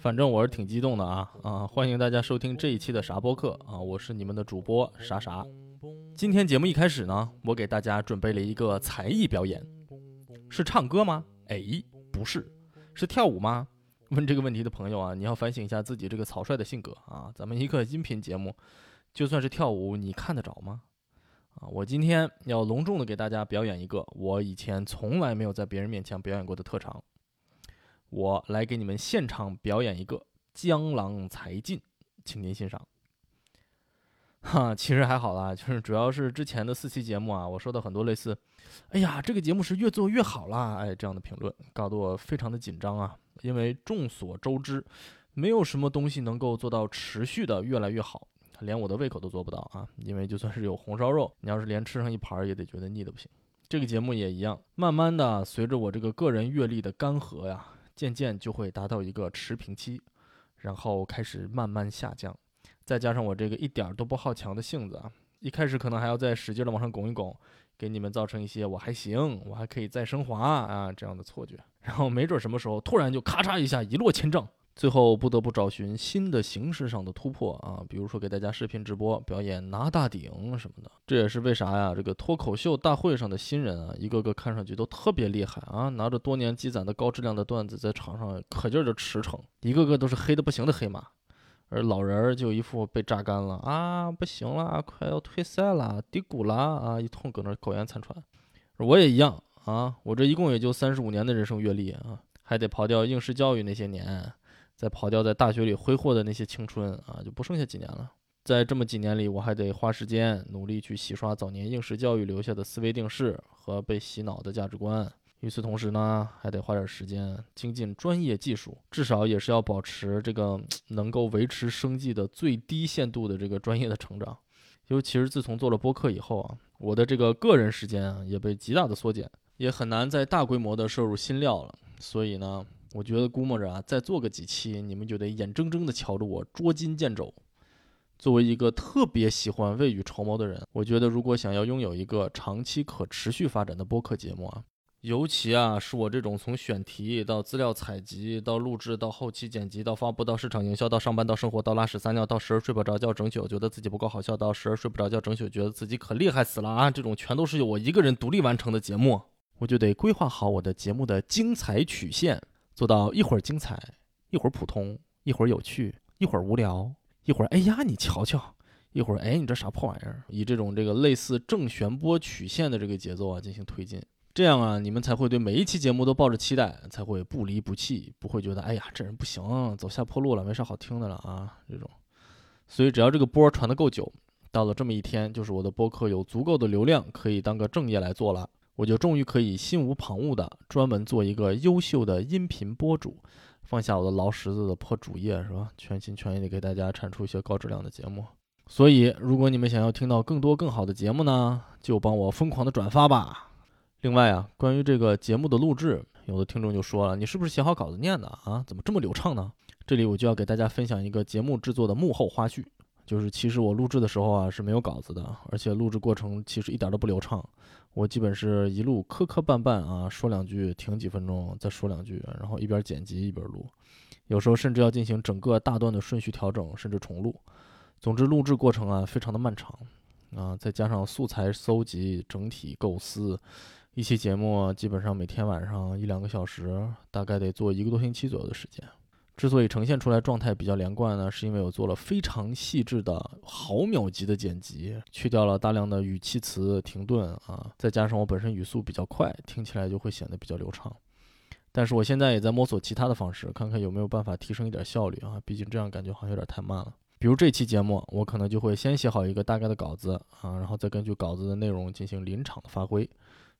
反正我是挺激动的啊啊！欢迎大家收听这一期的啥播客啊，我是你们的主播啥啥。今天节目一开始呢，我给大家准备了一个才艺表演，是唱歌吗？哎，不是，是跳舞吗？问这个问题的朋友啊，你要反省一下自己这个草率的性格啊！咱们一个音频节目，就算是跳舞，你看得着吗？啊，我今天要隆重的给大家表演一个我以前从来没有在别人面前表演过的特长，我来给你们现场表演一个江郎才尽，请您欣赏。哈，其实还好啦，就是主要是之前的四期节目啊，我收到很多类似“哎呀，这个节目是越做越好啦”哎这样的评论，搞得我非常的紧张啊，因为众所周知，没有什么东西能够做到持续的越来越好。连我的胃口都做不到啊！因为就算是有红烧肉，你要是连吃上一盘也得觉得腻的不行。这个节目也一样，慢慢的随着我这个个人阅历的干涸呀，渐渐就会达到一个持平期，然后开始慢慢下降。再加上我这个一点都不好强的性子啊，一开始可能还要再使劲的往上拱一拱，给你们造成一些我还行，我还可以再升华啊这样的错觉。然后没准什么时候突然就咔嚓一下一落千丈。最后不得不找寻新的形式上的突破啊，比如说给大家视频直播表演拿大顶什么的。这也是为啥呀？这个脱口秀大会上的新人啊，一个个看上去都特别厉害啊，拿着多年积攒的高质量的段子在场上可劲儿的驰骋，一个个都是黑的不行的黑马。而老人儿就一副被榨干了啊，不行了，快要退赛了，低谷了啊，一通搁那苟延残喘。我也一样啊，我这一共也就三十五年的人生阅历啊，还得刨掉应试教育那些年。再跑掉在大学里挥霍的那些青春啊，就不剩下几年了。在这么几年里，我还得花时间努力去洗刷早年应试教育留下的思维定式和被洗脑的价值观。与此同时呢，还得花点时间精进专业技术，至少也是要保持这个能够维持生计的最低限度的这个专业的成长。尤其是自从做了播客以后啊，我的这个个人时间啊也被极大的缩减，也很难再大规模的摄入新料了。所以呢。我觉得估摸着啊，再做个几期，你们就得眼睁睁地瞧着我捉襟见肘。作为一个特别喜欢未雨绸缪的人，我觉得如果想要拥有一个长期可持续发展的播客节目啊，尤其啊是我这种从选题到资料采集到录制到后期剪辑到发布到市场营销到上班到生活到拉屎撒尿到时而睡不着觉整宿觉得自己不够好笑到时而睡不着觉整宿觉得自己可厉害死了啊，这种全都是由我一个人独立完成的节目，我就得规划好我的节目的精彩曲线。做到一会儿精彩，一会儿普通，一会儿有趣，一会儿无聊，一会儿哎呀你瞧瞧，一会儿哎你这啥破玩意儿？以这种这个类似正弦波曲线的这个节奏啊进行推进，这样啊你们才会对每一期节目都抱着期待，才会不离不弃，不会觉得哎呀这人不行，走下坡路了，没啥好听的了啊这种。所以只要这个波传得够久，到了这么一天，就是我的播客有足够的流量，可以当个正业来做了。我就终于可以心无旁骛的专门做一个优秀的音频播主，放下我的劳什子的破主业，是吧？全心全意的给大家产出一些高质量的节目。所以，如果你们想要听到更多更好的节目呢，就帮我疯狂的转发吧。另外啊，关于这个节目的录制，有的听众就说了，你是不是写好稿子念的啊？怎么这么流畅呢？这里我就要给大家分享一个节目制作的幕后花絮，就是其实我录制的时候啊是没有稿子的，而且录制过程其实一点都不流畅。我基本是一路磕磕绊绊啊，说两句停几分钟，再说两句，然后一边剪辑一边录，有时候甚至要进行整个大段的顺序调整，甚至重录。总之，录制过程啊非常的漫长啊，再加上素材搜集、整体构思，一期节目基本上每天晚上一两个小时，大概得做一个多星期左右的时间。之所以呈现出来状态比较连贯呢，是因为我做了非常细致的毫秒级的剪辑，去掉了大量的语气词停顿啊，再加上我本身语速比较快，听起来就会显得比较流畅。但是我现在也在摸索其他的方式，看看有没有办法提升一点效率啊，毕竟这样感觉好像有点太慢了。比如这期节目，我可能就会先写好一个大概的稿子啊，然后再根据稿子的内容进行临场的发挥。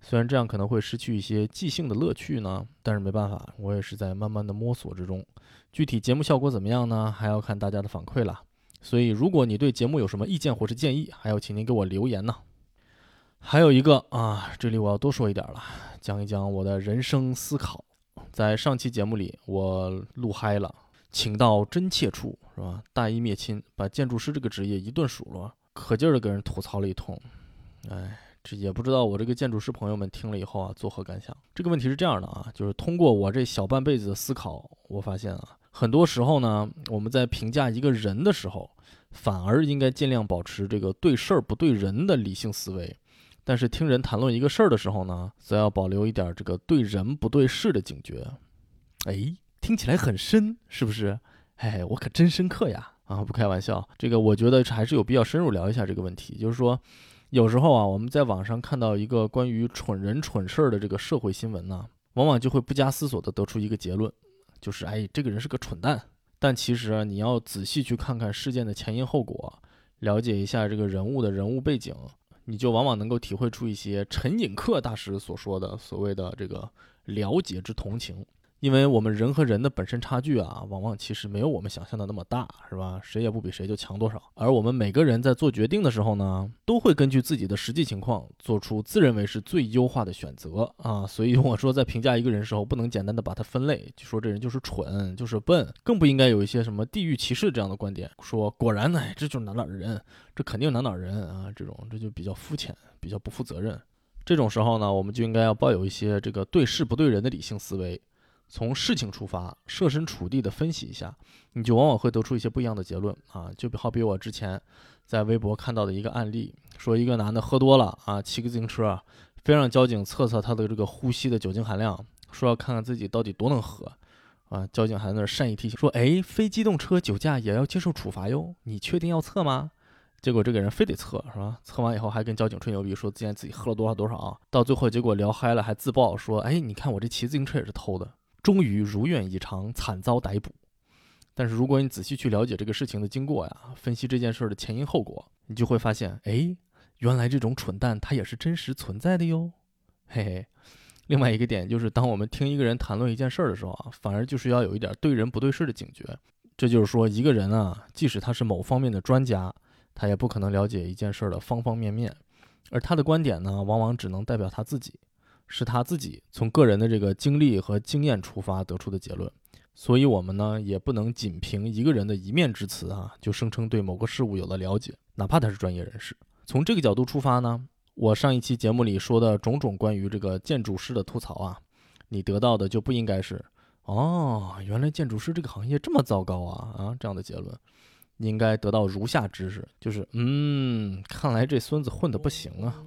虽然这样可能会失去一些即兴的乐趣呢，但是没办法，我也是在慢慢的摸索之中。具体节目效果怎么样呢？还要看大家的反馈了。所以，如果你对节目有什么意见或是建议，还要请您给我留言呢。还有一个啊，这里我要多说一点了，讲一讲我的人生思考。在上期节目里，我录嗨了，请到真切处是吧？大义灭亲，把建筑师这个职业一顿数落，可劲儿的跟人吐槽了一通。哎，这也不知道我这个建筑师朋友们听了以后啊，作何感想？这个问题是这样的啊，就是通过我这小半辈子的思考，我发现啊。很多时候呢，我们在评价一个人的时候，反而应该尽量保持这个对事儿不对人的理性思维；但是听人谈论一个事儿的时候呢，则要保留一点这个对人不对事的警觉。哎，听起来很深，是不是？哎，我可真深刻呀！啊，不开玩笑，这个我觉得还是有必要深入聊一下这个问题。就是说，有时候啊，我们在网上看到一个关于蠢人蠢事儿的这个社会新闻呢，往往就会不加思索地得出一个结论。就是哎，这个人是个蠢蛋。但其实啊你要仔细去看看事件的前因后果，了解一下这个人物的人物背景，你就往往能够体会出一些陈寅恪大师所说的所谓的这个了解之同情。因为我们人和人的本身差距啊，往往其实没有我们想象的那么大，是吧？谁也不比谁就强多少。而我们每个人在做决定的时候呢，都会根据自己的实际情况做出自认为是最优化的选择啊。所以我说，在评价一个人时候，不能简单的把他分类，就说这人就是蠢，就是笨，更不应该有一些什么地域歧视这样的观点，说果然呢，这就是哪哪人，这肯定哪哪人啊，这种这就比较肤浅，比较不负责任。这种时候呢，我们就应该要抱有一些这个对事不对人的理性思维。从事情出发，设身处地的分析一下，你就往往会得出一些不一样的结论啊！就好比我之前在微博看到的一个案例，说一个男的喝多了啊，骑个自行车，非让交警测测他的这个呼吸的酒精含量，说要看看自己到底多能喝啊！交警还在那善意提醒说：“哎，非机动车酒驾也要接受处罚哟，你确定要测吗？”结果这个人非得测，是吧？测完以后还跟交警吹牛逼，说之前自己喝了多少多少，到最后结果聊嗨了，还自曝说：“哎，你看我这骑自行车也是偷的。”终于如愿以偿，惨遭逮捕。但是如果你仔细去了解这个事情的经过呀，分析这件事的前因后果，你就会发现，哎，原来这种蠢蛋他也是真实存在的哟。嘿嘿。另外一个点就是，当我们听一个人谈论一件事儿的时候啊，反而就是要有一点对人不对事的警觉。这就是说，一个人啊，即使他是某方面的专家，他也不可能了解一件事儿的方方面面，而他的观点呢，往往只能代表他自己。是他自己从个人的这个经历和经验出发得出的结论，所以我们呢也不能仅凭一个人的一面之词啊，就声称对某个事物有了了解，哪怕他是专业人士。从这个角度出发呢，我上一期节目里说的种种关于这个建筑师的吐槽啊，你得到的就不应该是哦，原来建筑师这个行业这么糟糕啊啊这样的结论。应该得到如下知识，就是嗯，看来这孙子混得不行啊，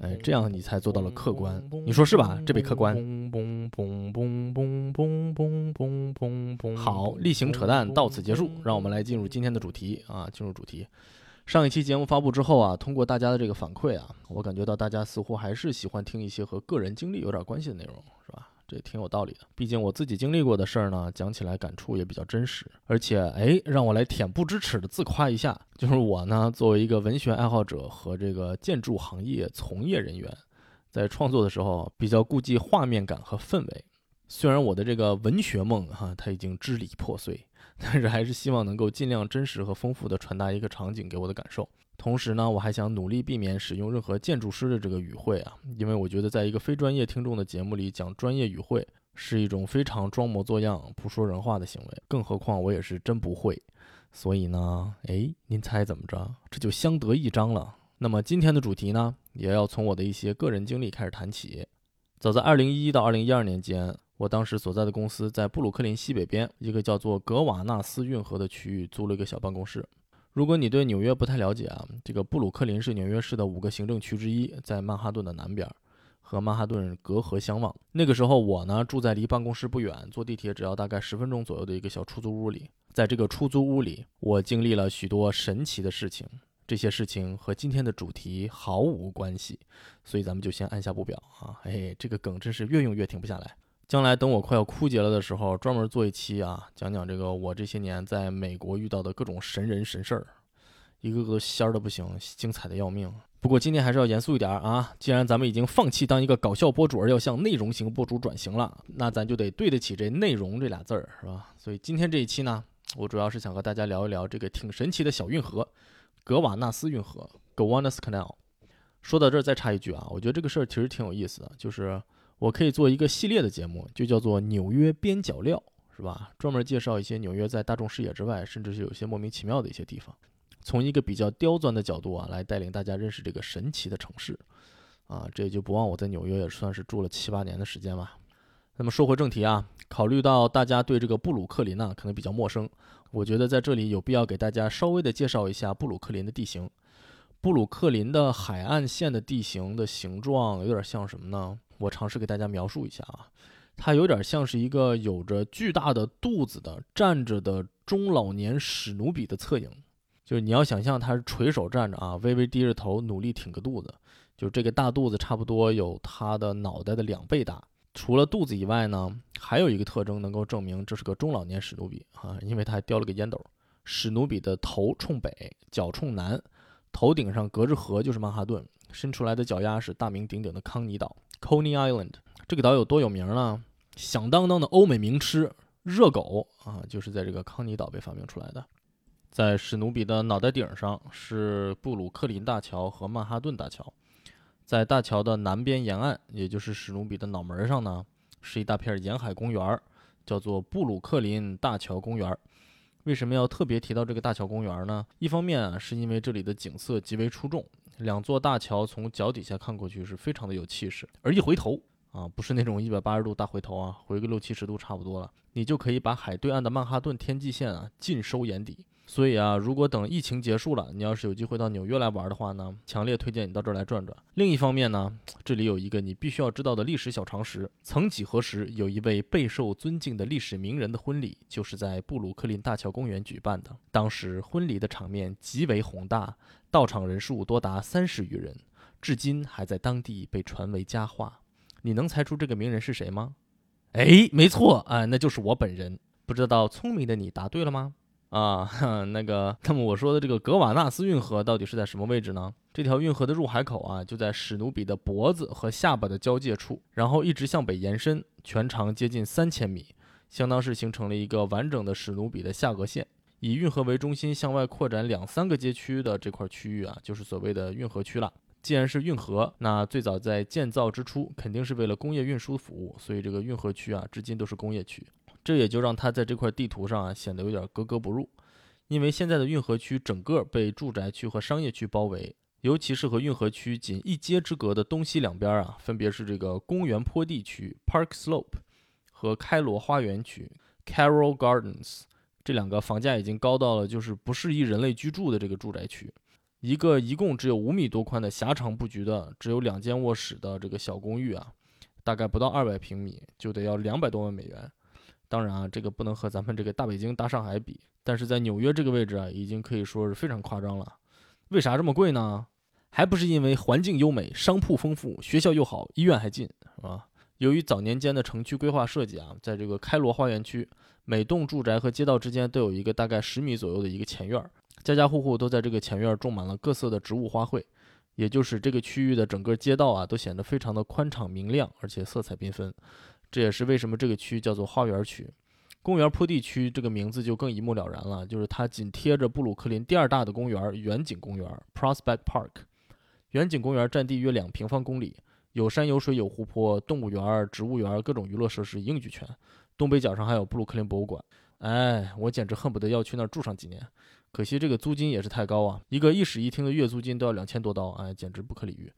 哎，这样你才做到了客观，你说是吧？这位客官。好，例行扯淡到此结束，让我们来进入今天的主题啊，进入主题。上一期节目发布之后啊，通过大家的这个反馈啊，我感觉到大家似乎还是喜欢听一些和个人经历有点关系的内容，这挺有道理的，毕竟我自己经历过的事儿呢，讲起来感触也比较真实。而且，哎，让我来恬不知耻的自夸一下，就是我呢，作为一个文学爱好者和这个建筑行业从业人员，在创作的时候比较顾忌画面感和氛围。虽然我的这个文学梦哈，它已经支离破碎，但是还是希望能够尽量真实和丰富的传达一个场景给我的感受。同时呢，我还想努力避免使用任何建筑师的这个语汇啊，因为我觉得在一个非专业听众的节目里讲专业语汇是一种非常装模作样、不说人话的行为。更何况我也是真不会，所以呢，哎，您猜怎么着？这就相得益彰了。那么今天的主题呢，也要从我的一些个人经历开始谈起。早在2011到2012年间，我当时所在的公司在布鲁克林西北边一个叫做格瓦纳斯运河的区域租了一个小办公室。如果你对纽约不太了解啊，这个布鲁克林是纽约市的五个行政区之一，在曼哈顿的南边，和曼哈顿隔河相望。那个时候我呢住在离办公室不远，坐地铁只要大概十分钟左右的一个小出租屋里。在这个出租屋里，我经历了许多神奇的事情，这些事情和今天的主题毫无关系，所以咱们就先按下不表啊。哎，这个梗真是越用越停不下来。将来等我快要枯竭了的时候，专门做一期啊，讲讲这个我这些年在美国遇到的各种神人神事儿，一个个仙儿的不行，精彩的要命。不过今天还是要严肃一点啊！既然咱们已经放弃当一个搞笑博主，而要向内容型博主转型了，那咱就得对得起这“内容”这俩字儿，是吧？所以今天这一期呢，我主要是想和大家聊一聊这个挺神奇的小运河——格瓦纳斯运河 g o w a n a s Canal）。说到这儿，再插一句啊，我觉得这个事儿其实挺有意思的，就是我可以做一个系列的节目，就叫做《纽约边角料》，是吧？专门介绍一些纽约在大众视野之外，甚至是有些莫名其妙的一些地方。从一个比较刁钻的角度啊，来带领大家认识这个神奇的城市，啊，这也就不忘我在纽约也算是住了七八年的时间吧。那么说回正题啊，考虑到大家对这个布鲁克林呢可能比较陌生，我觉得在这里有必要给大家稍微的介绍一下布鲁克林的地形。布鲁克林的海岸线的地形的形状有点像什么呢？我尝试给大家描述一下啊，它有点像是一个有着巨大的肚子的站着的中老年史努比的侧影。就是你要想象他是垂手站着啊，微微低着头，努力挺个肚子，就这个大肚子差不多有他的脑袋的两倍大。除了肚子以外呢，还有一个特征能够证明这是个中老年史努比啊，因为他还叼了个烟斗。史努比的头冲北，脚冲南，头顶上隔着河就是曼哈顿，伸出来的脚丫是大名鼎鼎的康尼岛 （Coney Island）。这个岛有多有名呢？响当当的欧美名吃热狗啊，就是在这个康尼岛被发明出来的。在史努比的脑袋顶上是布鲁克林大桥和曼哈顿大桥，在大桥的南边沿岸，也就是史努比的脑门上呢，是一大片沿海公园，叫做布鲁克林大桥公园。为什么要特别提到这个大桥公园呢？一方面啊，是因为这里的景色极为出众，两座大桥从脚底下看过去是非常的有气势，而一回头啊，不是那种一百八十度大回头啊，回个六七十度差不多了，你就可以把海对岸的曼哈顿天际线啊尽收眼底。所以啊，如果等疫情结束了，你要是有机会到纽约来玩的话呢，强烈推荐你到这儿来转转。另一方面呢，这里有一个你必须要知道的历史小常识：曾几何时，有一位备受尊敬的历史名人的婚礼就是在布鲁克林大桥公园举办的。当时婚礼的场面极为宏大，到场人数多达三十余人，至今还在当地被传为佳话。你能猜出这个名人是谁吗？哎，没错啊，那就是我本人。不知道聪明的你答对了吗？啊，那个，那么我说的这个格瓦纳斯运河到底是在什么位置呢？这条运河的入海口啊，就在史努比的脖子和下巴的交界处，然后一直向北延伸，全长接近三千米，相当是形成了一个完整的史努比的下颌线。以运河为中心向外扩展两三个街区的这块区域啊，就是所谓的运河区了。既然是运河，那最早在建造之初肯定是为了工业运输服务，所以这个运河区啊，至今都是工业区。这也就让它在这块地图上啊显得有点格格不入，因为现在的运河区整个被住宅区和商业区包围，尤其是和运河区仅一街之隔的东西两边啊，分别是这个公园坡地区 （Park Slope） 和开罗花园区 （Carroll Gardens），这两个房价已经高到了就是不适宜人类居住的这个住宅区。一个一共只有五米多宽的狭长布局的、只有两间卧室的这个小公寓啊，大概不到二百平米就得要两百多万美元。当然啊，这个不能和咱们这个大北京、大上海比，但是在纽约这个位置啊，已经可以说是非常夸张了。为啥这么贵呢？还不是因为环境优美、商铺丰富、学校又好、医院还近，是吧？由于早年间的城区规划设计啊，在这个开罗花园区，每栋住宅和街道之间都有一个大概十米左右的一个前院儿，家家户户都在这个前院儿种满了各色的植物花卉，也就是这个区域的整个街道啊，都显得非常的宽敞明亮，而且色彩缤纷。这也是为什么这个区叫做花园区，公园坡地区这个名字就更一目了然了，就是它紧贴着布鲁克林第二大的公园远景公园 （Prospect Park）。远景公园占地约两平方公里，有山有水有湖泊，动物园、植物园各种娱乐设施一应俱全。东北角上还有布鲁克林博物馆，哎，我简直恨不得要去那儿住上几年。可惜这个租金也是太高啊，一个一室一厅的月租金都要两千多刀，哎，简直不可理喻。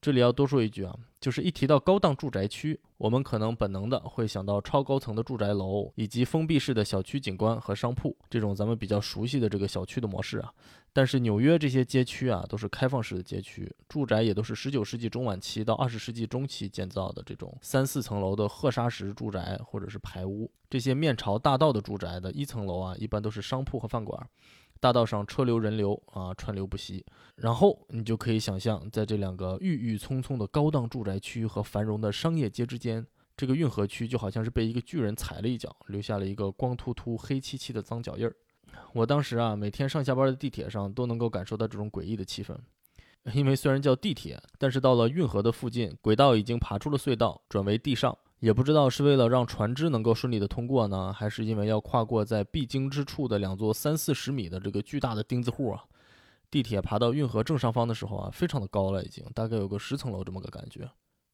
这里要多说一句啊，就是一提到高档住宅区，我们可能本能的会想到超高层的住宅楼，以及封闭式的小区景观和商铺这种咱们比较熟悉的这个小区的模式啊。但是纽约这些街区啊，都是开放式的街区，住宅也都是十九世纪中晚期到二十世纪中期建造的这种三四层楼的褐砂石住宅或者是排屋。这些面朝大道的住宅的一层楼啊，一般都是商铺和饭馆。大道上车流人流啊，川流不息。然后你就可以想象，在这两个郁郁葱葱的高档住宅区和繁荣的商业街之间，这个运河区就好像是被一个巨人踩了一脚，留下了一个光秃秃、黑漆漆的脏脚印儿。我当时啊，每天上下班的地铁上都能够感受到这种诡异的气氛。因为虽然叫地铁，但是到了运河的附近，轨道已经爬出了隧道，转为地上。也不知道是为了让船只能够顺利的通过呢，还是因为要跨过在必经之处的两座三四十米的这个巨大的钉子户啊。地铁爬到运河正上方的时候啊，非常的高了，已经大概有个十层楼这么个感觉。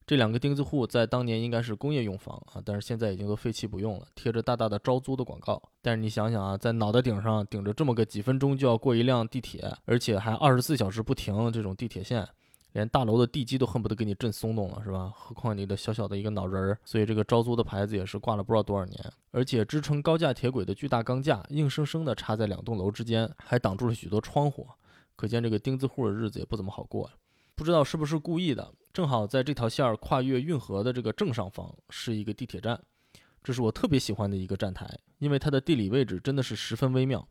这两个钉子户在当年应该是工业用房啊，但是现在已经都废弃不用了，贴着大大的招租的广告。但是你想想啊，在脑袋顶上顶着这么个几分钟就要过一辆地铁，而且还二十四小时不停这种地铁线，连大楼的地基都恨不得给你震松动了，是吧？何况你的小小的一个脑仁儿。所以这个招租的牌子也是挂了不知道多少年，而且支撑高架铁轨的巨大钢架硬生生的插在两栋楼之间，还挡住了许多窗户，可见这个钉子户的日子也不怎么好过。不知道是不是故意的，正好在这条线儿跨越运河的这个正上方是一个地铁站，这是我特别喜欢的一个站台，因为它的地理位置真的是十分微妙，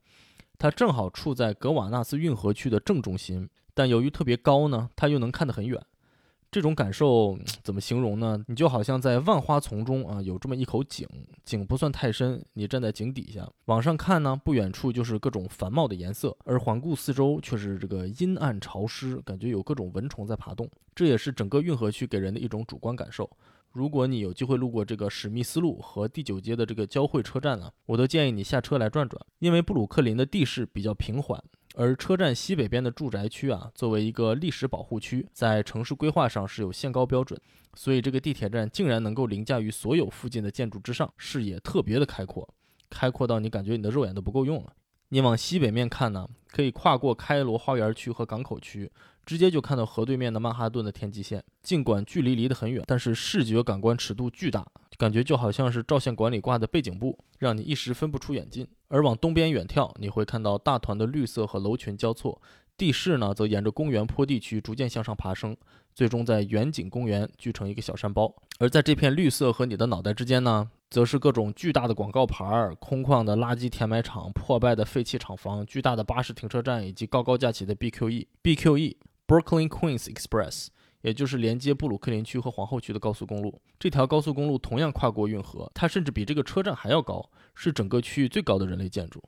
它正好处在格瓦纳斯运河区的正中心，但由于特别高呢，它又能看得很远。这种感受怎么形容呢？你就好像在万花丛中啊，有这么一口井，井不算太深，你站在井底下往上看呢，不远处就是各种繁茂的颜色，而环顾四周却是这个阴暗潮湿，感觉有各种蚊虫在爬动。这也是整个运河区给人的一种主观感受。如果你有机会路过这个史密斯路和第九街的这个交汇车站呢，我都建议你下车来转转，因为布鲁克林的地势比较平缓。而车站西北边的住宅区啊，作为一个历史保护区，在城市规划上是有限高标准，所以这个地铁站竟然能够凌驾于所有附近的建筑之上，视野特别的开阔，开阔到你感觉你的肉眼都不够用了。你往西北面看呢，可以跨过开罗花园区和港口区，直接就看到河对面的曼哈顿的天际线。尽管距离离得很远，但是视觉感官尺度巨大，感觉就好像是照相馆里挂的背景布，让你一时分不出远近。而往东边远眺，你会看到大团的绿色和楼群交错，地势呢则沿着公园坡地区逐渐向上爬升，最终在远景公园聚成一个小山包。而在这片绿色和你的脑袋之间呢？则是各种巨大的广告牌儿、空旷的垃圾填埋场、破败的废弃厂房、巨大的巴士停车站以及高高架起的 BQE、BQE Brooklyn Queens Express，也就是连接布鲁克林区和皇后区的高速公路。这条高速公路同样跨过运河，它甚至比这个车站还要高，是整个区域最高的人类建筑。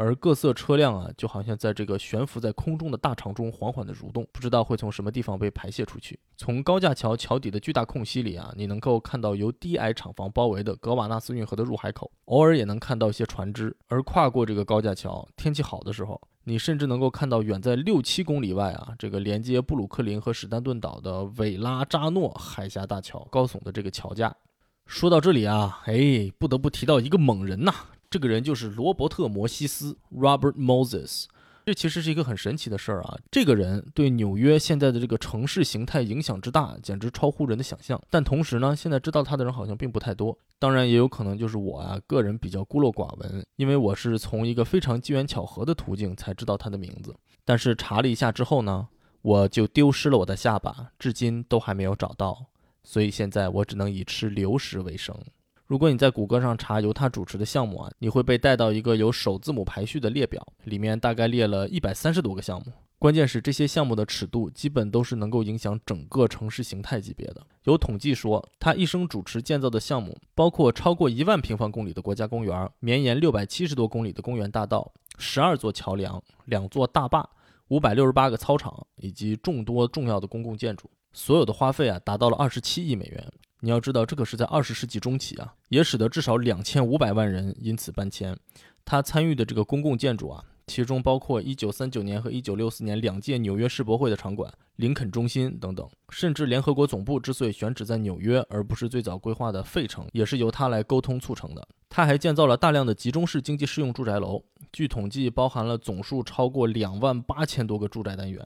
而各色车辆啊，就好像在这个悬浮在空中的大肠中缓缓地蠕动，不知道会从什么地方被排泄出去。从高架桥桥底的巨大空隙里啊，你能够看到由低矮厂房包围的格瓦纳斯运河的入海口，偶尔也能看到一些船只。而跨过这个高架桥，天气好的时候，你甚至能够看到远在六七公里外啊，这个连接布鲁克林和史丹顿岛的韦拉扎诺海峡大桥高耸的这个桥架。说到这里啊，哎，不得不提到一个猛人呐。这个人就是罗伯特·摩西斯 （Robert Moses）。这其实是一个很神奇的事儿啊！这个人对纽约现在的这个城市形态影响之大，简直超乎人的想象。但同时呢，现在知道他的人好像并不太多。当然，也有可能就是我啊，个人比较孤陋寡闻，因为我是从一个非常机缘巧合的途径才知道他的名字。但是查了一下之后呢，我就丢失了我的下巴，至今都还没有找到。所以现在我只能以吃流食为生。如果你在谷歌上查由他主持的项目啊，你会被带到一个有首字母排序的列表，里面大概列了一百三十多个项目。关键是这些项目的尺度基本都是能够影响整个城市形态级别的。有统计说，他一生主持建造的项目包括超过一万平方公里的国家公园，绵延六百七十多公里的公园大道，十二座桥梁，两座大坝，五百六十八个操场，以及众多重要的公共建筑。所有的花费啊，达到了二十七亿美元。你要知道，这可是在二十世纪中期啊，也使得至少两千五百万人因此搬迁。他参与的这个公共建筑啊，其中包括一九三九年和一九六四年两届纽约世博会的场馆、林肯中心等等。甚至联合国总部之所以选址在纽约，而不是最早规划的费城，也是由他来沟通促成的。他还建造了大量的集中式经济适用住宅楼，据统计，包含了总数超过两万八千多个住宅单元。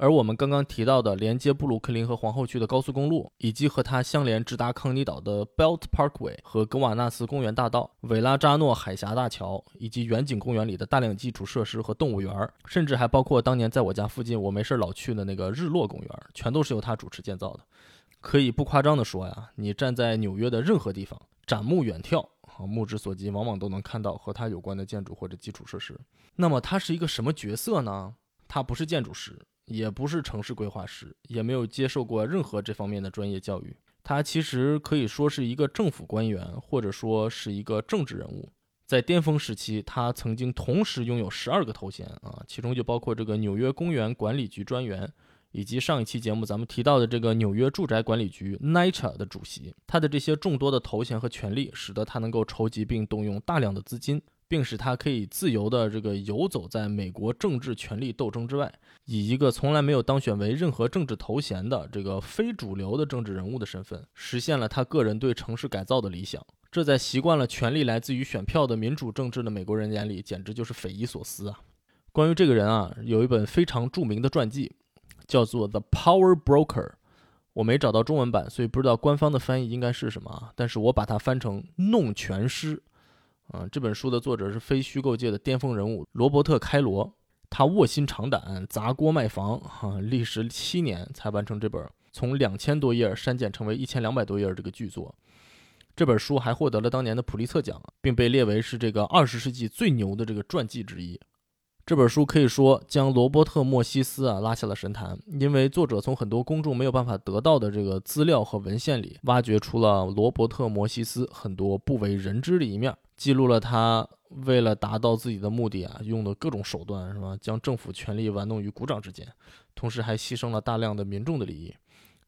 而我们刚刚提到的连接布鲁克林和皇后区的高速公路，以及和它相连直达康尼岛的 Belt Parkway 和格瓦纳斯公园大道、韦拉扎诺海峡大桥，以及远景公园里的大量基础设施和动物园，甚至还包括当年在我家附近我没事老去的那个日落公园，全都是由他主持建造的。可以不夸张地说呀，你站在纽约的任何地方，展目远眺，啊，目之所及，往往都能看到和他有关的建筑或者基础设施。那么他是一个什么角色呢？他不是建筑师。也不是城市规划师，也没有接受过任何这方面的专业教育。他其实可以说是一个政府官员，或者说是一个政治人物。在巅峰时期，他曾经同时拥有十二个头衔啊，其中就包括这个纽约公园管理局专员，以及上一期节目咱们提到的这个纽约住宅管理局 NYCHA 的主席。他的这些众多的头衔和权利，使得他能够筹集并动用大量的资金，并使他可以自由的这个游走在美国政治权力斗争之外，以一个从来没有当选为任何政治头衔的这个非主流的政治人物的身份，实现了他个人对城市改造的理想。这在习惯了权力来自于选票的民主政治的美国人眼里，简直就是匪夷所思啊！关于这个人啊，有一本非常著名的传记，叫做《The Power Broker》。我没找到中文版，所以不知道官方的翻译应该是什么啊？但是我把它翻成“弄权师”。嗯，这本书的作者是非虚构界的巅峰人物罗伯特·开罗，他卧薪尝胆，砸锅卖房，哈，历时七年才完成这本从两千多页删减成为一千两百多页这个巨作。这本书还获得了当年的普利策奖，并被列为是这个二十世纪最牛的这个传记之一。这本书可以说将罗伯特·莫西斯啊拉下了神坛，因为作者从很多公众没有办法得到的这个资料和文献里，挖掘出了罗伯特·莫西斯很多不为人知的一面，记录了他为了达到自己的目的啊用的各种手段，是吧？将政府权力玩弄于股掌之间，同时还牺牲了大量的民众的利益，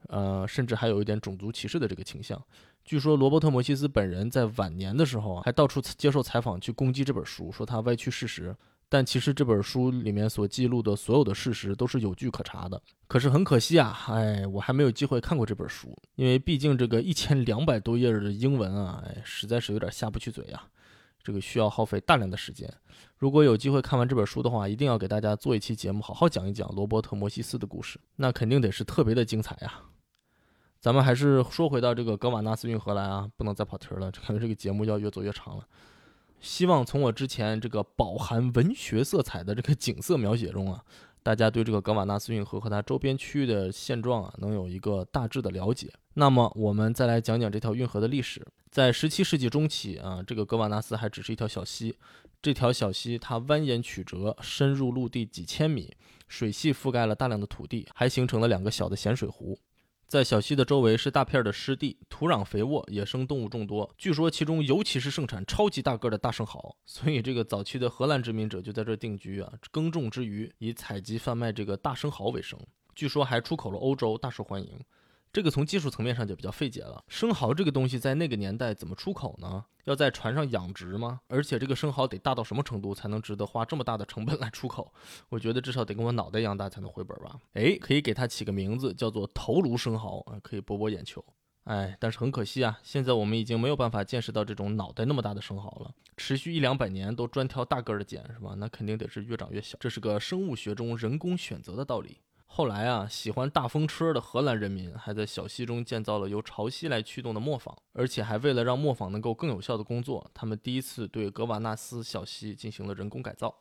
呃，甚至还有一点种族歧视的这个倾向。据说罗伯特·摩西斯本人在晚年的时候还到处接受采访，去攻击这本书，说他歪曲事实。但其实这本书里面所记录的所有的事实都是有据可查的。可是很可惜啊，哎，我还没有机会看过这本书，因为毕竟这个一千两百多页的英文啊，哎，实在是有点下不去嘴呀。这个需要耗费大量的时间。如果有机会看完这本书的话，一定要给大家做一期节目，好好讲一讲罗伯特·摩西斯的故事，那肯定得是特别的精彩呀。咱们还是说回到这个格瓦纳斯运河来啊，不能再跑题了，感觉这个节目要越走越长了。希望从我之前这个饱含文学色彩的这个景色描写中啊，大家对这个格瓦纳斯运河和它周边区域的现状啊，能有一个大致的了解。那么我们再来讲讲这条运河的历史。在17世纪中期啊，这个格瓦纳斯还只是一条小溪。这条小溪它蜿蜒曲折，深入陆地几千米，水系覆盖了大量的土地，还形成了两个小的咸水湖。在小溪的周围是大片的湿地，土壤肥沃，野生动物众多。据说其中尤其是盛产超级大个儿的大生蚝，所以这个早期的荷兰殖民者就在这定居啊，耕种之余以采集贩卖这个大生蚝为生。据说还出口了欧洲，大受欢迎。这个从技术层面上就比较费解了。生蚝这个东西在那个年代怎么出口呢？要在船上养殖吗？而且这个生蚝得大到什么程度才能值得花这么大的成本来出口？我觉得至少得跟我脑袋一样大才能回本吧。哎，可以给它起个名字，叫做头颅生蚝啊，可以博博眼球。哎，但是很可惜啊，现在我们已经没有办法见识到这种脑袋那么大的生蚝了。持续一两百年都专挑大个的捡是吧？那肯定得是越长越小。这是个生物学中人工选择的道理。后来啊，喜欢大风车的荷兰人民还在小溪中建造了由潮汐来驱动的磨坊，而且还为了让磨坊能够更有效的工作，他们第一次对格瓦纳斯小溪进行了人工改造。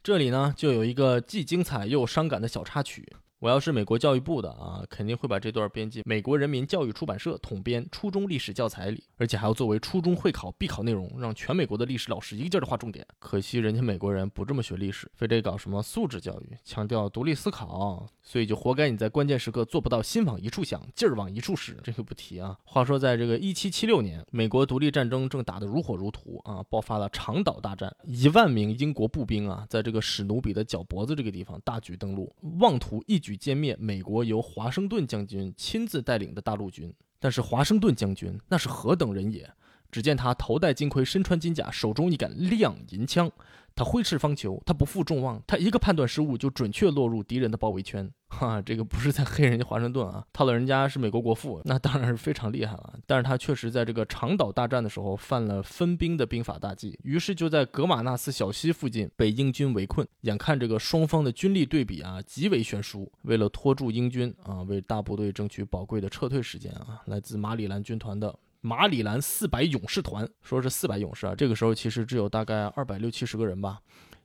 这里呢，就有一个既精彩又伤感的小插曲。我要是美国教育部的啊，肯定会把这段编进美国人民教育出版社统编初中历史教材里，而且还要作为初中会考必考内容，让全美国的历史老师一个劲儿的划重点。可惜人家美国人不这么学历史，非得搞什么素质教育，强调独立思考，所以就活该你在关键时刻做不到心往一处想，劲儿往一处使。这个不提啊。话说在这个一七七六年，美国独立战争正打得如火如荼啊，爆发了长岛大战，一万名英国步兵啊，在这个史努比的脚脖子这个地方大举登陆，妄图一举。举歼灭美国由华盛顿将军亲自带领的大陆军，但是华盛顿将军那是何等人也？只见他头戴金盔，身穿金甲，手中一杆亮银枪。他挥斥方遒，他不负众望，他一个判断失误就准确落入敌人的包围圈。哈，这个不是在黑人家华盛顿啊，套了人家是美国国父，那当然是非常厉害了。但是他确实在这个长岛大战的时候犯了分兵的兵法大忌，于是就在格马纳斯小溪附近被英军围困。眼看这个双方的军力对比啊极为悬殊，为了拖住英军啊，为大部队争取宝贵的撤退时间啊，来自马里兰军团的。马里兰四百勇士团说是四百勇士啊，这个时候其实只有大概二百六七十个人吧。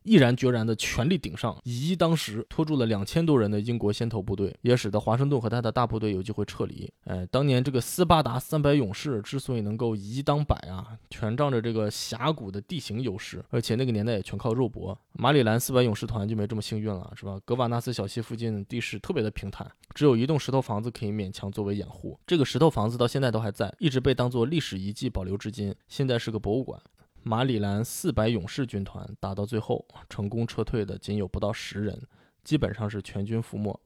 毅然决然的全力顶上，以一当十，拖住了两千多人的英国先头部队，也使得华盛顿和他的大部队有机会撤离。哎，当年这个斯巴达三百勇士之所以能够以一当百啊，全仗着这个峡谷的地形优势，而且那个年代也全靠肉搏。马里兰四百勇士团就没这么幸运了，是吧？格瓦纳斯小溪附近地势特别的平坦，只有一栋石头房子可以勉强作为掩护。这个石头房子到现在都还在，一直被当做历史遗迹保留至今，现在是个博物馆。马里兰四百勇士军团打到最后，成功撤退的仅有不到十人，基本上是全军覆没。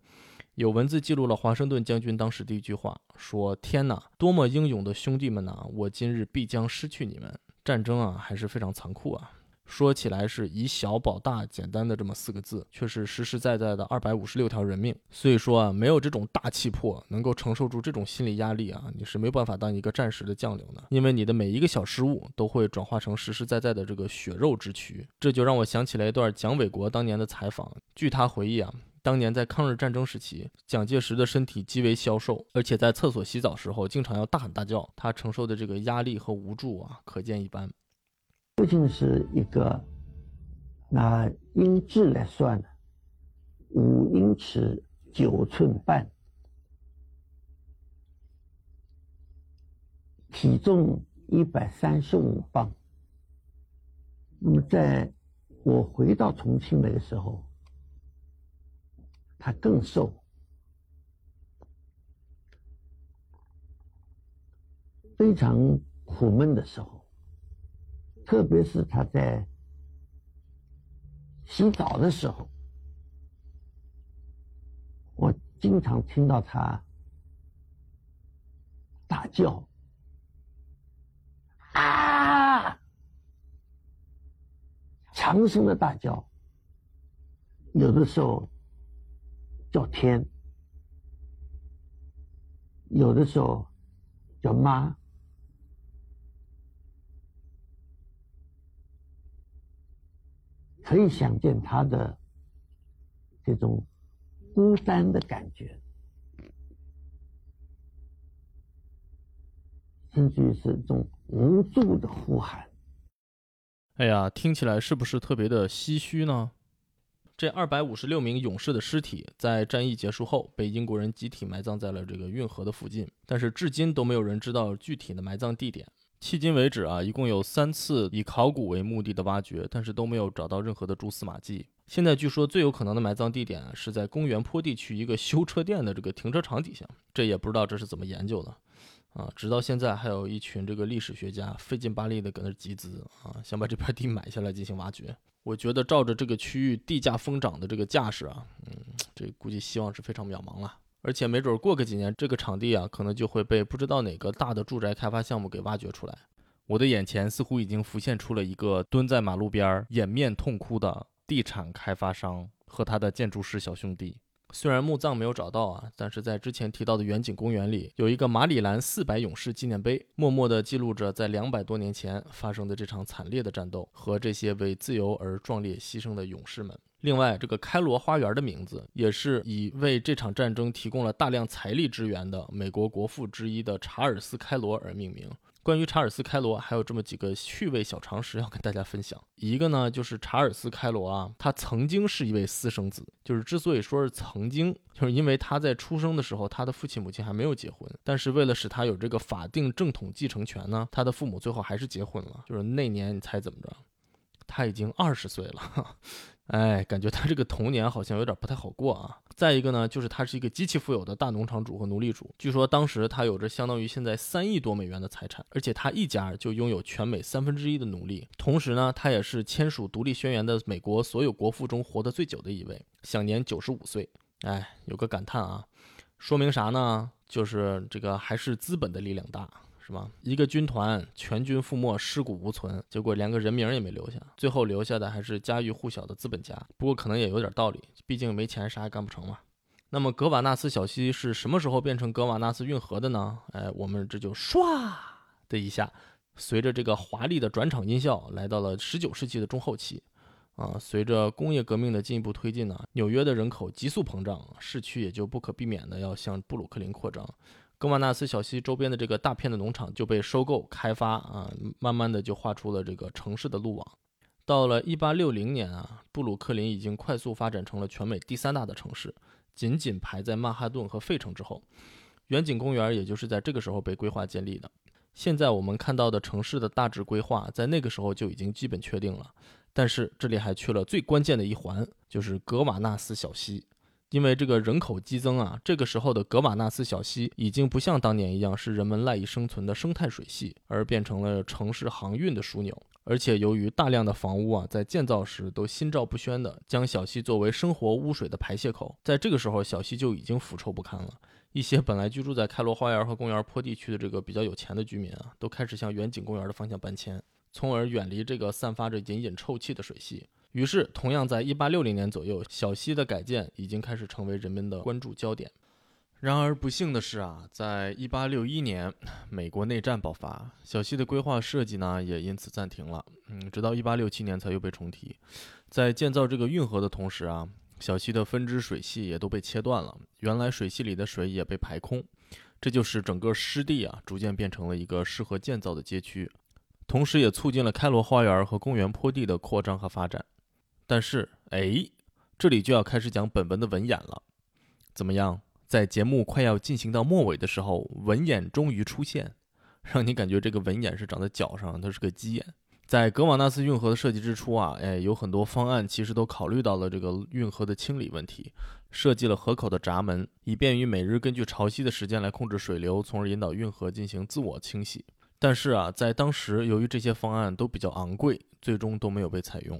有文字记录了华盛顿将军当时的一句话，说：“天哪，多么英勇的兄弟们呐！我今日必将失去你们。战争啊，还是非常残酷啊。”说起来是以小保大，简单的这么四个字，却是实实在在的二百五十六条人命。所以说啊，没有这种大气魄，能够承受住这种心理压力啊，你是没办法当一个战时的将领的。因为你的每一个小失误都会转化成实实在在的这个血肉之躯。这就让我想起来一段蒋纬国当年的采访。据他回忆啊，当年在抗日战争时期，蒋介石的身体极为消瘦，而且在厕所洗澡时候经常要大喊大叫，他承受的这个压力和无助啊，可见一斑。父亲是一个，拿英制来算的，五英尺九寸半，体重一百三十五磅。那么在我回到重庆那个时候，他更瘦，非常苦闷的时候。特别是他在洗澡的时候，我经常听到他大叫，啊，强声的大叫，有的时候叫天，有的时候叫妈。可以想见他的这种孤单的感觉，甚至于是一种无助的呼喊。哎呀，听起来是不是特别的唏嘘呢？这二百五十六名勇士的尸体在战役结束后被英国人集体埋葬在了这个运河的附近，但是至今都没有人知道具体的埋葬地点。迄今为止啊，一共有三次以考古为目的的挖掘，但是都没有找到任何的蛛丝马迹。现在据说最有可能的埋葬地点是在公园坡地区一个修车店的这个停车场底下，这也不知道这是怎么研究的啊！直到现在，还有一群这个历史学家费劲巴力的搁那集资啊，想把这片地买下来进行挖掘。我觉得照着这个区域地价疯涨的这个架势啊，嗯，这估计希望是非常渺茫了。而且没准过个几年，这个场地啊，可能就会被不知道哪个大的住宅开发项目给挖掘出来。我的眼前似乎已经浮现出了一个蹲在马路边儿掩面痛哭的地产开发商和他的建筑师小兄弟。虽然墓葬没有找到啊，但是在之前提到的远景公园里，有一个马里兰四百勇士纪念碑，默默地记录着在两百多年前发生的这场惨烈的战斗和这些为自由而壮烈牺牲的勇士们。另外，这个开罗花园的名字也是以为这场战争提供了大量财力支援的美国国父之一的查尔斯·开罗而命名。关于查尔斯·开罗，还有这么几个趣味小常识要跟大家分享。一个呢，就是查尔斯·开罗啊，他曾经是一位私生子。就是之所以说是曾经，就是因为他在出生的时候，他的父亲母亲还没有结婚。但是为了使他有这个法定正统继承权呢，他的父母最后还是结婚了。就是那年，你猜怎么着？他已经二十岁了。哎，感觉他这个童年好像有点不太好过啊。再一个呢，就是他是一个极其富有的大农场主和奴隶主。据说当时他有着相当于现在三亿多美元的财产，而且他一家就拥有全美三分之一的奴隶。同时呢，他也是签署独立宣言的美国所有国父中活得最久的一位，享年九十五岁。哎，有个感叹啊，说明啥呢？就是这个还是资本的力量大。是吧？一个军团全军覆没，尸骨无存，结果连个人名也没留下，最后留下的还是家喻户晓的资本家。不过可能也有点道理，毕竟没钱啥也干不成嘛。那么格瓦纳斯小溪是什么时候变成格瓦纳斯运河的呢？哎，我们这就唰的一下，随着这个华丽的转场音效，来到了十九世纪的中后期。啊，随着工业革命的进一步推进呢，纽约的人口急速膨胀，市区也就不可避免的要向布鲁克林扩张。格瓦纳斯小溪周边的这个大片的农场就被收购开发啊，慢慢的就画出了这个城市的路网。到了一八六零年啊，布鲁克林已经快速发展成了全美第三大的城市，仅仅排在曼哈顿和费城之后。远景公园也就是在这个时候被规划建立的。现在我们看到的城市的大致规划，在那个时候就已经基本确定了。但是这里还缺了最关键的一环，就是格瓦纳斯小溪。因为这个人口激增啊，这个时候的格瓦纳斯小溪已经不像当年一样是人们赖以生存的生态水系，而变成了城市航运的枢纽。而且由于大量的房屋啊在建造时都心照不宣的将小溪作为生活污水的排泄口，在这个时候小溪就已经腐臭不堪了。一些本来居住在开罗花园和公园坡地区的这个比较有钱的居民啊，都开始向远景公园的方向搬迁，从而远离这个散发着隐隐臭气的水系。于是，同样在1860年左右，小溪的改建已经开始成为人们的关注焦点。然而不幸的是啊，在1861年，美国内战爆发，小溪的规划设计呢也因此暂停了。嗯，直到1867年才又被重提。在建造这个运河的同时啊，小溪的分支水系也都被切断了，原来水系里的水也被排空，这就使整个湿地啊逐渐变成了一个适合建造的街区，同时也促进了开罗花园和公园坡地的扩张和发展。但是，哎，这里就要开始讲本文的文眼了，怎么样？在节目快要进行到末尾的时候，文眼终于出现，让你感觉这个文眼是长在脚上，它是个鸡眼。在格瓦纳斯运河的设计之初啊，哎，有很多方案其实都考虑到了这个运河的清理问题，设计了河口的闸门，以便于每日根据潮汐的时间来控制水流，从而引导运河进行自我清洗。但是啊，在当时，由于这些方案都比较昂贵，最终都没有被采用。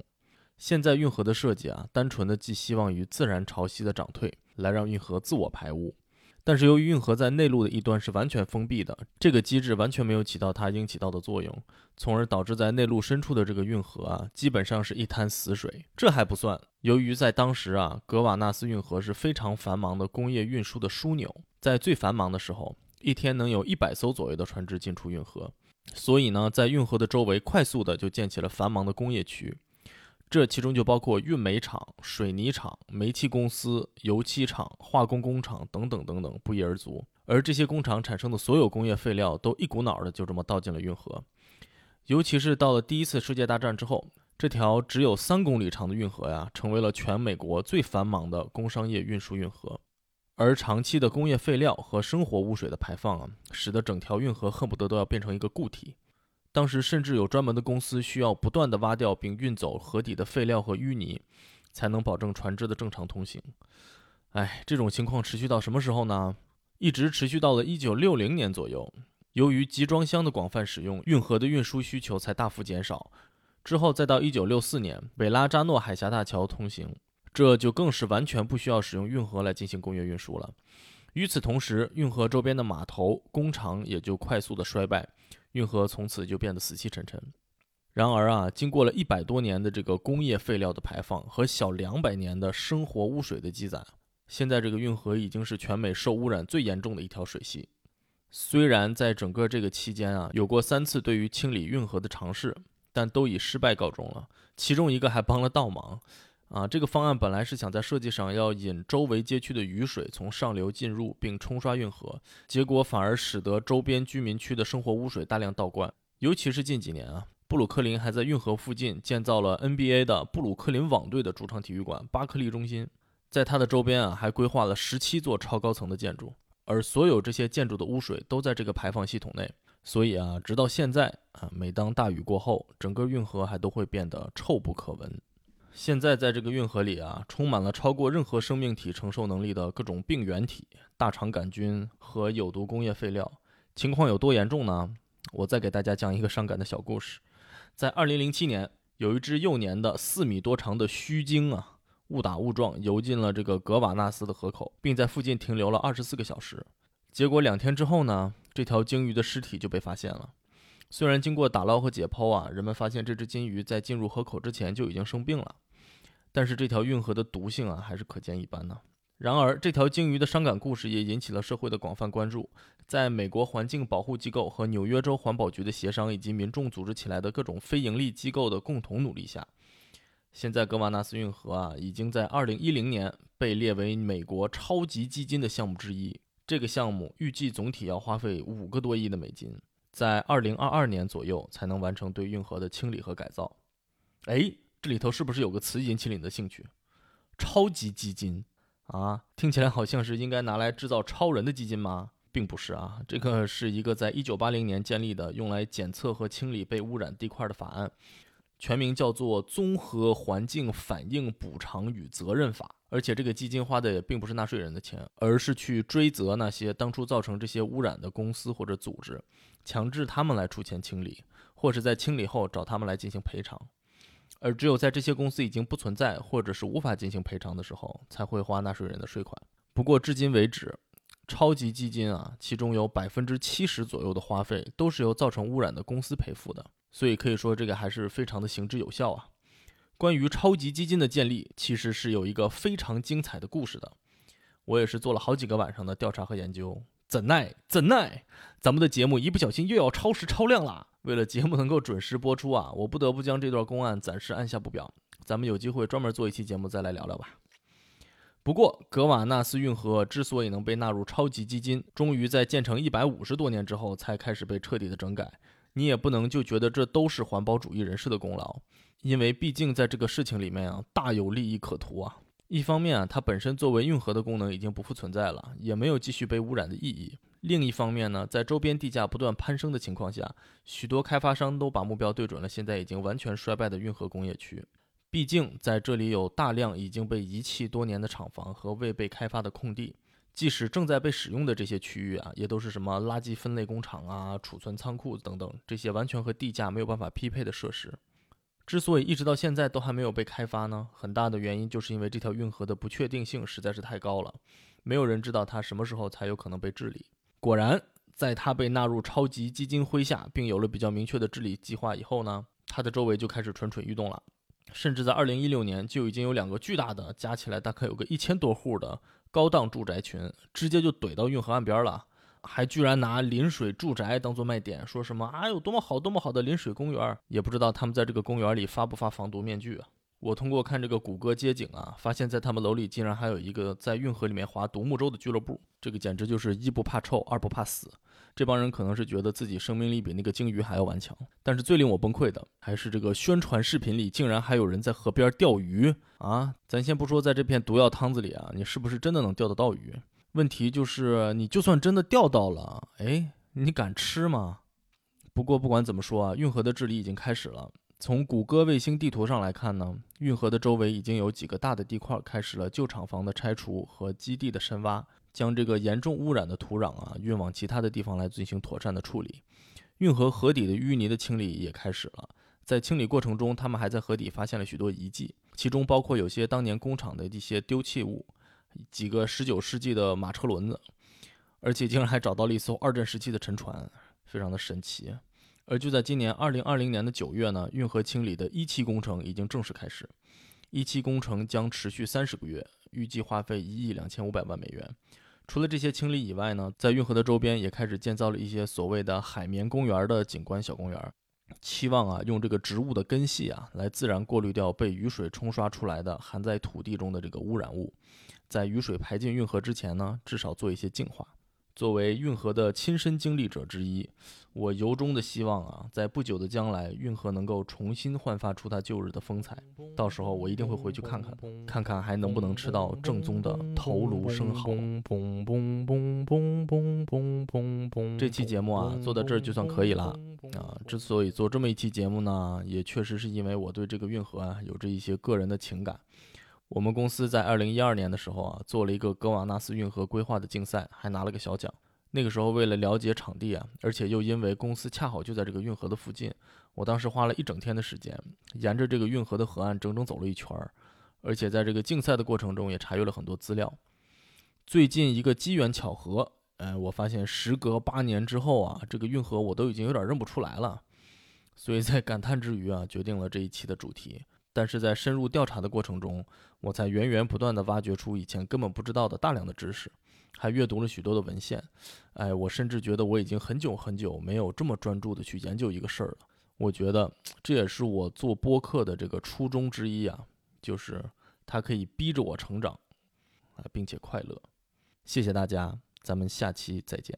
现在运河的设计啊，单纯的寄希望于自然潮汐的涨退。来让运河自我排污，但是由于运河在内陆的一端是完全封闭的，这个机制完全没有起到它应起到的作用，从而导致在内陆深处的这个运河啊，基本上是一滩死水。这还不算，由于在当时啊，格瓦纳斯运河是非常繁忙的工业运输的枢纽，在最繁忙的时候，一天能有一百艘左右的船只进出运河，所以呢，在运河的周围快速的就建起了繁忙的工业区。这其中就包括运煤厂、水泥厂、煤气公司、油漆厂、化工工厂等等等等，不一而足。而这些工厂产生的所有工业废料都一股脑的就这么倒进了运河。尤其是到了第一次世界大战之后，这条只有三公里长的运河呀，成为了全美国最繁忙的工商业运输运河。而长期的工业废料和生活污水的排放啊，使得整条运河恨不得都要变成一个固体。当时甚至有专门的公司需要不断的挖掉并运走河底的废料和淤泥，才能保证船只的正常通行。哎，这种情况持续到什么时候呢？一直持续到了1960年左右。由于集装箱的广泛使用，运河的运输需求才大幅减少。之后再到1964年，北拉扎诺海峡大桥通行，这就更是完全不需要使用运河来进行工业运输了。与此同时，运河周边的码头、工厂也就快速的衰败。运河从此就变得死气沉沉。然而啊，经过了一百多年的这个工业废料的排放和小两百年的生活污水的积攒，现在这个运河已经是全美受污染最严重的一条水系。虽然在整个这个期间啊，有过三次对于清理运河的尝试，但都以失败告终了。其中一个还帮了倒忙。啊，这个方案本来是想在设计上要引周围街区的雨水从上流进入并冲刷运河，结果反而使得周边居民区的生活污水大量倒灌。尤其是近几年啊，布鲁克林还在运河附近建造了 NBA 的布鲁克林网队的主场体育馆——巴克利中心，在它的周边啊还规划了十七座超高层的建筑，而所有这些建筑的污水都在这个排放系统内。所以啊，直到现在啊，每当大雨过后，整个运河还都会变得臭不可闻。现在在这个运河里啊，充满了超过任何生命体承受能力的各种病原体、大肠杆菌和有毒工业废料。情况有多严重呢？我再给大家讲一个伤感的小故事。在2007年，有一只幼年的四米多长的须鲸啊，误打误撞游进了这个格瓦纳斯的河口，并在附近停留了24个小时。结果两天之后呢，这条鲸鱼的尸体就被发现了。虽然经过打捞和解剖啊，人们发现这只金鱼在进入河口之前就已经生病了。但是这条运河的毒性啊，还是可见一斑呢。然而，这条鲸鱼的伤感故事也引起了社会的广泛关注。在美国环境保护机构和纽约州环保局的协商，以及民众组织起来的各种非盈利机构的共同努力下，现在格瓦纳斯运河啊，已经在2010年被列为美国超级基金的项目之一。这个项目预计总体要花费五个多亿的美金，在2022年左右才能完成对运河的清理和改造。哎。这里头是不是有个词引起了你的兴趣？超级基金啊，听起来好像是应该拿来制造超人的基金吗？并不是啊，这个是一个在一九八零年建立的，用来检测和清理被污染地块的法案，全名叫做《综合环境反应补偿与责任法》。而且这个基金花的也并不是纳税人的钱，而是去追责那些当初造成这些污染的公司或者组织，强制他们来出钱清理。或是在清理后找他们来进行赔偿。而只有在这些公司已经不存在或者是无法进行赔偿的时候，才会花纳税人的税款。不过至今为止，超级基金啊，其中有百分之七十左右的花费都是由造成污染的公司赔付的，所以可以说这个还是非常的行之有效啊。关于超级基金的建立，其实是有一个非常精彩的故事的。我也是做了好几个晚上的调查和研究，怎奈怎奈，咱们的节目一不小心又要超时超量了。为了节目能够准时播出啊，我不得不将这段公案暂时按下不表。咱们有机会专门做一期节目再来聊聊吧。不过，格瓦纳斯运河之所以能被纳入超级基金，终于在建成一百五十多年之后才开始被彻底的整改。你也不能就觉得这都是环保主义人士的功劳，因为毕竟在这个事情里面啊，大有利益可图啊。一方面啊，它本身作为运河的功能已经不复存在了，也没有继续被污染的意义。另一方面呢，在周边地价不断攀升的情况下，许多开发商都把目标对准了现在已经完全衰败的运河工业区。毕竟在这里有大量已经被遗弃多年的厂房和未被开发的空地，即使正在被使用的这些区域啊，也都是什么垃圾分类工厂啊、储存仓库等等这些完全和地价没有办法匹配的设施。之所以一直到现在都还没有被开发呢，很大的原因就是因为这条运河的不确定性实在是太高了，没有人知道它什么时候才有可能被治理。果然，在它被纳入超级基金麾下，并有了比较明确的治理计划以后呢，它的周围就开始蠢蠢欲动了。甚至在2016年，就已经有两个巨大的，加起来大概有个一千多户的高档住宅群，直接就怼到运河岸边了，还居然拿临水住宅当做卖点，说什么啊有多么好多么好的临水公园，也不知道他们在这个公园里发不发防毒面具啊。我通过看这个谷歌街景啊，发现，在他们楼里竟然还有一个在运河里面划独木舟的俱乐部。这个简直就是一不怕臭，二不怕死。这帮人可能是觉得自己生命力比那个鲸鱼还要顽强。但是最令我崩溃的，还是这个宣传视频里竟然还有人在河边钓鱼啊！咱先不说在这片毒药汤子里啊，你是不是真的能钓得到鱼？问题就是，你就算真的钓到了，哎，你敢吃吗？不过不管怎么说啊，运河的治理已经开始了。从谷歌卫星地图上来看呢，运河的周围已经有几个大的地块开始了旧厂房的拆除和基地的深挖，将这个严重污染的土壤啊运往其他的地方来进行妥善的处理。运河河底的淤泥的清理也开始了，在清理过程中，他们还在河底发现了许多遗迹，其中包括有些当年工厂的一些丢弃物，几个十九世纪的马车轮子，而且竟然还找到了一艘二战时期的沉船，非常的神奇。而就在今年二零二零年的九月呢，运河清理的一期工程已经正式开始。一期工程将持续三十个月，预计花费一亿两千五百万美元。除了这些清理以外呢，在运河的周边也开始建造了一些所谓的海绵公园的景观小公园，期望啊用这个植物的根系啊来自然过滤掉被雨水冲刷出来的含在土地中的这个污染物，在雨水排进运河之前呢，至少做一些净化。作为运河的亲身经历者之一，我由衷的希望啊，在不久的将来，运河能够重新焕发出它旧日的风采。到时候我一定会回去看看，看看还能不能吃到正宗的头颅生蚝。这期节目啊，做到这儿就算可以了啊。之所以做这么一期节目呢，也确实是因为我对这个运河啊，有着一些个人的情感。我们公司在二零一二年的时候啊，做了一个格瓦纳斯运河规划的竞赛，还拿了个小奖。那个时候为了了解场地啊，而且又因为公司恰好就在这个运河的附近，我当时花了一整天的时间，沿着这个运河的河岸整整走了一圈儿，而且在这个竞赛的过程中也查阅了很多资料。最近一个机缘巧合，哎，我发现时隔八年之后啊，这个运河我都已经有点认不出来了，所以在感叹之余啊，决定了这一期的主题。但是在深入调查的过程中，我才源源不断地挖掘出以前根本不知道的大量的知识，还阅读了许多的文献。哎，我甚至觉得我已经很久很久没有这么专注地去研究一个事儿了。我觉得这也是我做播客的这个初衷之一啊，就是它可以逼着我成长，啊，并且快乐。谢谢大家，咱们下期再见。